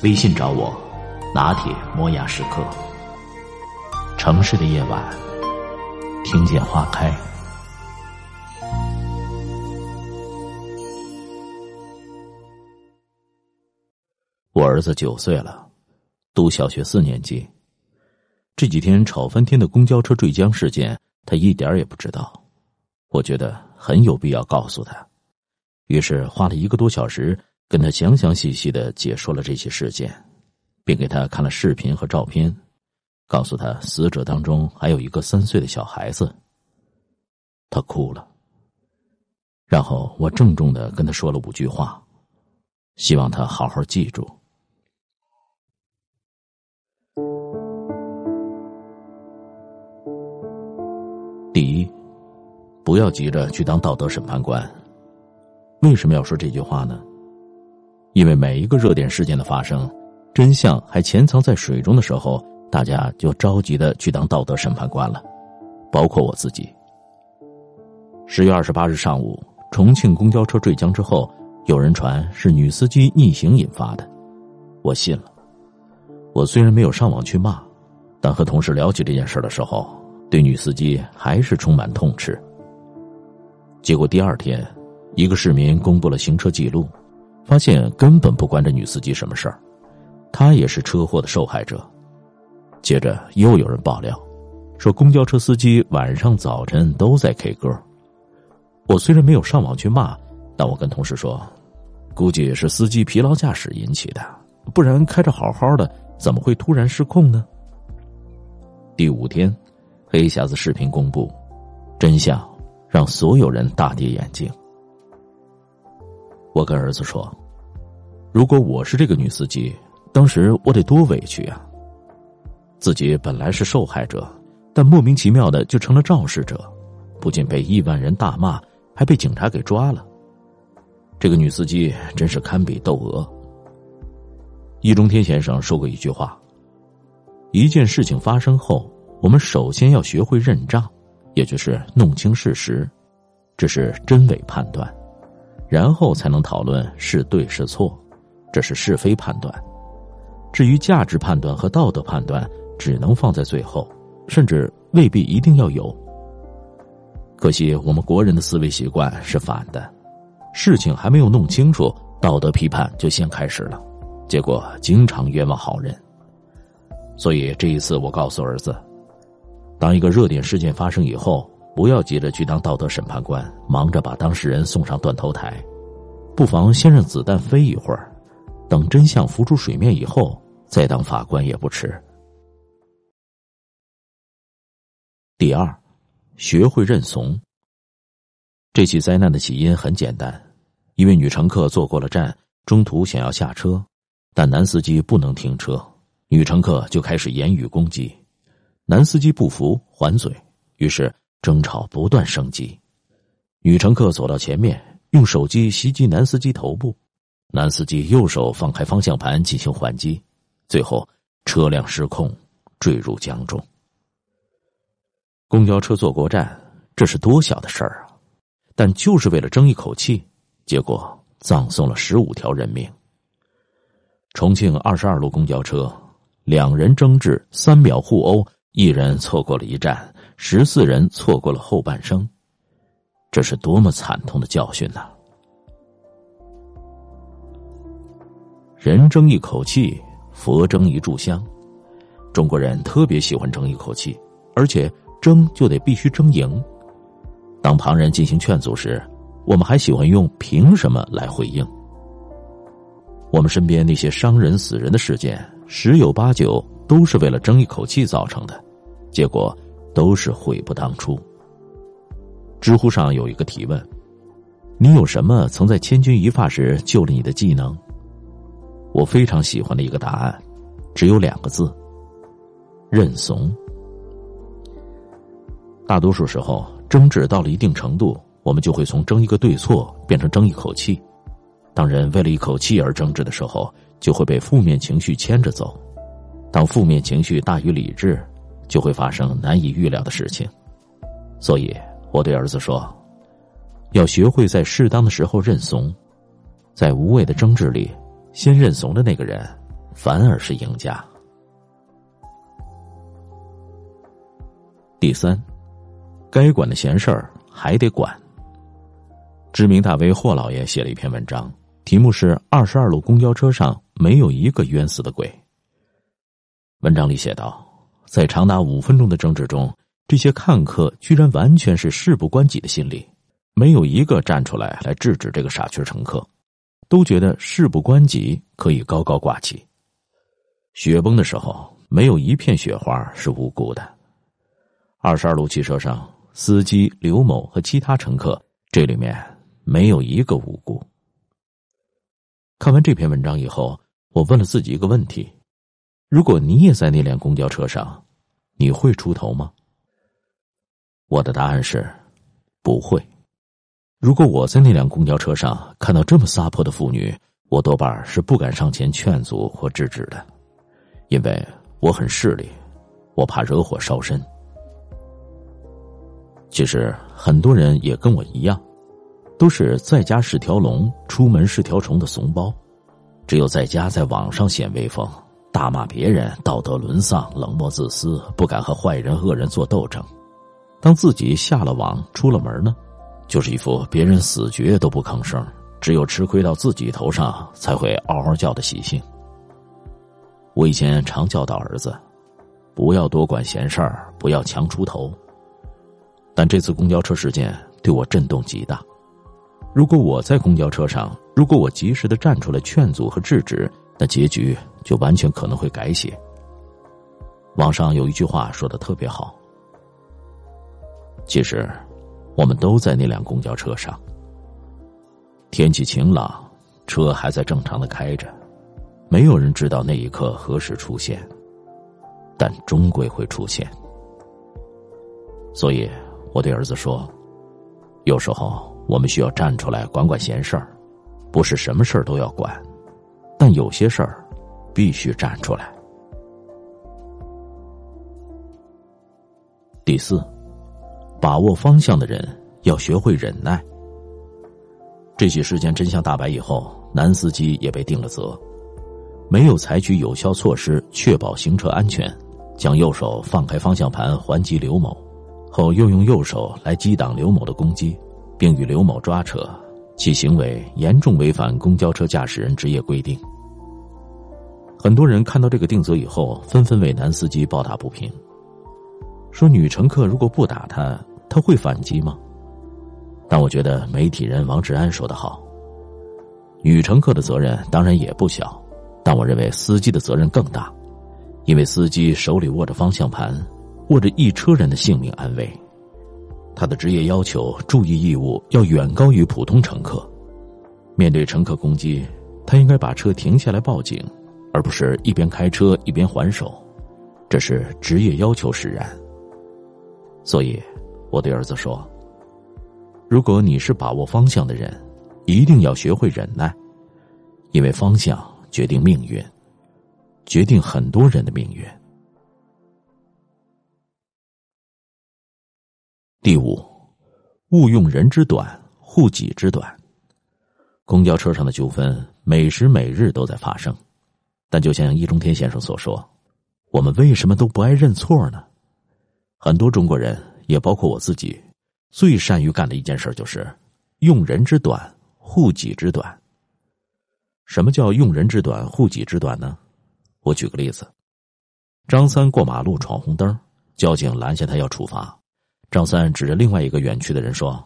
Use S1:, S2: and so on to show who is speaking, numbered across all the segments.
S1: 微信找我，拿铁磨牙时刻。城市的夜晚，听见花开。我儿子九岁了，读小学四年级。这几天吵翻天的公交车坠江事件，他一点也不知道。我觉得很有必要告诉他，于是花了一个多小时跟他详详细细的解说了这些事件，并给他看了视频和照片，告诉他死者当中还有一个三岁的小孩子。他哭了，然后我郑重的跟他说了五句话，希望他好好记住。第一，不要急着去当道德审判官。为什么要说这句话呢？因为每一个热点事件的发生，真相还潜藏在水中的时候，大家就着急的去当道德审判官了，包括我自己。十月二十八日上午，重庆公交车坠江之后，有人传是女司机逆行引发的，我信了。我虽然没有上网去骂，但和同事聊起这件事的时候。对女司机还是充满痛斥。结果第二天，一个市民公布了行车记录，发现根本不关这女司机什么事儿，她也是车祸的受害者。接着又有人爆料，说公交车司机晚上、早晨都在 K 歌。我虽然没有上网去骂，但我跟同事说，估计是司机疲劳驾驶引起的，不然开着好好的，怎么会突然失控呢？第五天。黑匣子视频公布，真相让所有人大跌眼镜。我跟儿子说：“如果我是这个女司机，当时我得多委屈呀！自己本来是受害者，但莫名其妙的就成了肇事者，不仅被亿万人大骂，还被警察给抓了。这个女司机真是堪比窦娥。”易中天先生说过一句话：“一件事情发生后。”我们首先要学会认账，也就是弄清事实，这是真伪判断，然后才能讨论是对是错，这是是非判断。至于价值判断和道德判断，只能放在最后，甚至未必一定要有。可惜我们国人的思维习惯是反的，事情还没有弄清楚，道德批判就先开始了，结果经常冤枉好人。所以这一次，我告诉儿子。当一个热点事件发生以后，不要急着去当道德审判官，忙着把当事人送上断头台，不妨先让子弹飞一会儿，等真相浮出水面以后，再当法官也不迟。第二，学会认怂。这起灾难的起因很简单，一位女乘客坐过了站，中途想要下车，但男司机不能停车，女乘客就开始言语攻击。男司机不服，还嘴，于是争吵不断升级。女乘客走到前面，用手机袭击男司机头部，男司机右手放开方向盘进行还击，最后车辆失控坠入江中。公交车坐过站，这是多小的事儿啊！但就是为了争一口气，结果葬送了十五条人命。重庆二十二路公交车，两人争执，三秒互殴。一人错过了一站，十四人错过了后半生，这是多么惨痛的教训呐！人争一口气，佛争一炷香。中国人特别喜欢争一口气，而且争就得必须争赢。当旁人进行劝阻时，我们还喜欢用“凭什么”来回应。我们身边那些伤人、死人的事件，十有八九都是为了争一口气造成的。结果都是悔不当初。知乎上有一个提问：“你有什么曾在千钧一发时救了你的技能？”我非常喜欢的一个答案，只有两个字：认怂。大多数时候，争执到了一定程度，我们就会从争一个对错变成争一口气。当人为了一口气而争执的时候，就会被负面情绪牵着走。当负面情绪大于理智，就会发生难以预料的事情。所以，我对儿子说：“要学会在适当的时候认怂，在无谓的争执里，先认怂的那个人，反而是赢家。”第三，该管的闲事儿还得管。知名大 V 霍老爷写了一篇文章，题目是“二十二路公交车上没有一个冤死的鬼”。文章里写道，在长达五分钟的争执中。这些看客居然完全是事不关己的心理，没有一个站出来来制止这个傻缺乘客，都觉得事不关己可以高高挂起。雪崩的时候，没有一片雪花是无辜的。二十二路汽车上，司机刘某和其他乘客，这里面没有一个无辜。看完这篇文章以后，我问了自己一个问题：如果你也在那辆公交车上，你会出头吗？我的答案是，不会。如果我在那辆公交车上看到这么撒泼的妇女，我多半是不敢上前劝阻或制止的，因为我很势利，我怕惹火烧身。其实很多人也跟我一样，都是在家是条龙，出门是条虫的怂包，只有在家在网上显威风，大骂别人道德沦丧、冷漠自私，不敢和坏人恶人做斗争。当自己下了网出了门呢，就是一副别人死绝都不吭声，只有吃亏到自己头上才会嗷嗷叫的习性。我以前常教导儿子，不要多管闲事儿，不要强出头。但这次公交车事件对我震动极大。如果我在公交车上，如果我及时的站出来劝阻和制止，那结局就完全可能会改写。网上有一句话说的特别好。其实，我们都在那辆公交车上。天气晴朗，车还在正常的开着，没有人知道那一刻何时出现，但终归会出现。所以，我对儿子说：“有时候我们需要站出来管管闲事儿，不是什么事儿都要管，但有些事儿必须站出来。”第四。把握方向的人要学会忍耐。这起事件真相大白以后，男司机也被定了责，没有采取有效措施确保行车安全，将右手放开方向盘还击刘某，后又用右手来击挡刘某的攻击，并与刘某抓扯，其行为严重违反公交车驾驶人职业规定。很多人看到这个定责以后，纷纷为男司机抱打不平。说女乘客如果不打他，他会反击吗？但我觉得媒体人王志安说的好，女乘客的责任当然也不小，但我认为司机的责任更大，因为司机手里握着方向盘，握着一车人的性命安危，他的职业要求、注意义务要远高于普通乘客。面对乘客攻击，他应该把车停下来报警，而不是一边开车一边还手，这是职业要求使然。所以，我对儿子说：“如果你是把握方向的人，一定要学会忍耐，因为方向决定命运，决定很多人的命运。”第五，勿用人之短，护己之短。公交车上的纠纷每时每日都在发生，但就像易中天先生所说：“我们为什么都不爱认错呢？”很多中国人，也包括我自己，最善于干的一件事就是用人之短，护己之短。什么叫用人之短，护己之短呢？我举个例子：张三过马路闯红灯，交警拦下他要处罚，张三指着另外一个远去的人说：“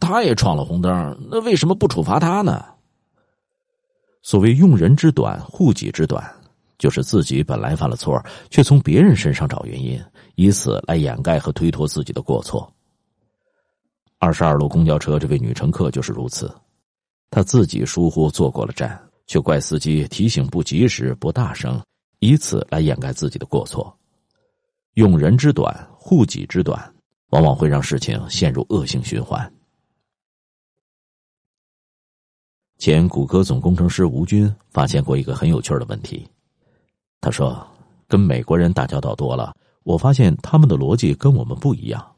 S1: 他也闯了红灯，那为什么不处罚他呢？”所谓用人之短，护己之短。就是自己本来犯了错，却从别人身上找原因，以此来掩盖和推脱自己的过错。二十二路公交车这位女乘客就是如此，她自己疏忽坐过了站，却怪司机提醒不及时、不大声，以此来掩盖自己的过错。用人之短，护己之短，往往会让事情陷入恶性循环。前谷歌总工程师吴军发现过一个很有趣的问题。他说：“跟美国人打交道多了，我发现他们的逻辑跟我们不一样。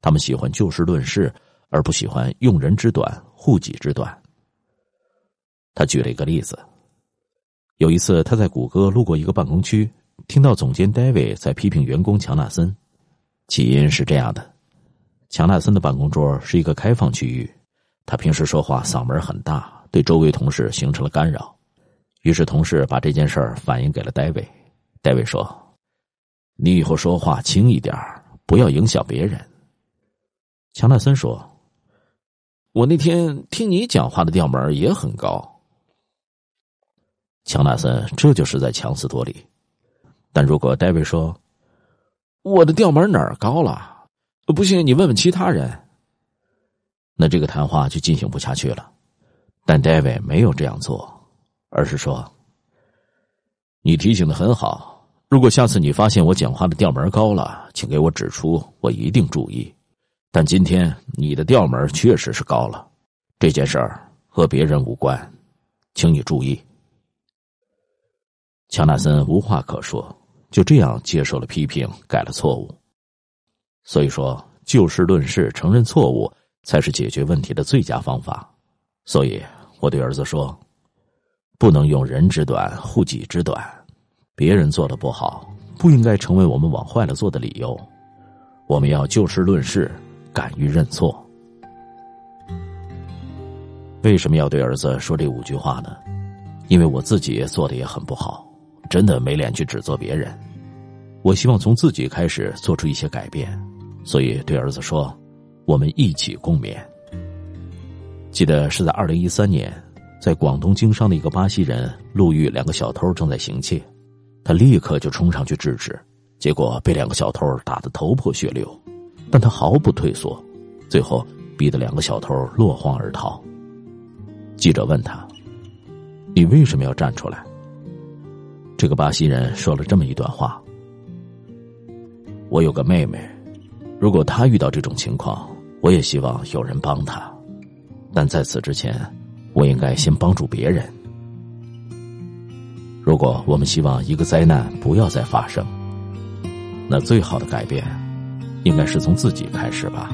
S1: 他们喜欢就事论事，而不喜欢用人之短护己之短。”他举了一个例子：有一次他在谷歌路过一个办公区，听到总监 David 在批评员工乔纳森。起因是这样的：乔纳森的办公桌是一个开放区域，他平时说话嗓门很大。对周围同事形成了干扰，于是同事把这件事儿反映给了戴维。戴维说：“你以后说话轻一点不要影响别人。”乔纳森说：“我那天听你讲话的调门也很高。”乔纳森这就是在强词夺理。但如果戴维说：“我的调门哪儿高了？不信你问问其他人。”那这个谈话就进行不下去了。但 David 没有这样做，而是说：“你提醒的很好。如果下次你发现我讲话的调门高了，请给我指出，我一定注意。但今天你的调门确实是高了，这件事儿和别人无关，请你注意。”乔纳森无话可说，就这样接受了批评，改了错误。所以说，就事论事，承认错误，才是解决问题的最佳方法。所以。我对儿子说：“不能用人之短护己之短，别人做的不好，不应该成为我们往坏了做的理由。我们要就事论事，敢于认错。”为什么要对儿子说这五句话呢？因为我自己做的也很不好，真的没脸去指责别人。我希望从自己开始做出一些改变，所以对儿子说：“我们一起共勉。”记得是在二零一三年，在广东经商的一个巴西人路遇两个小偷正在行窃，他立刻就冲上去制止，结果被两个小偷打得头破血流，但他毫不退缩，最后逼得两个小偷落荒而逃。记者问他：“你为什么要站出来？”这个巴西人说了这么一段话：“我有个妹妹，如果他遇到这种情况，我也希望有人帮他。”但在此之前，我应该先帮助别人。如果我们希望一个灾难不要再发生，那最好的改变，应该是从自己开始吧。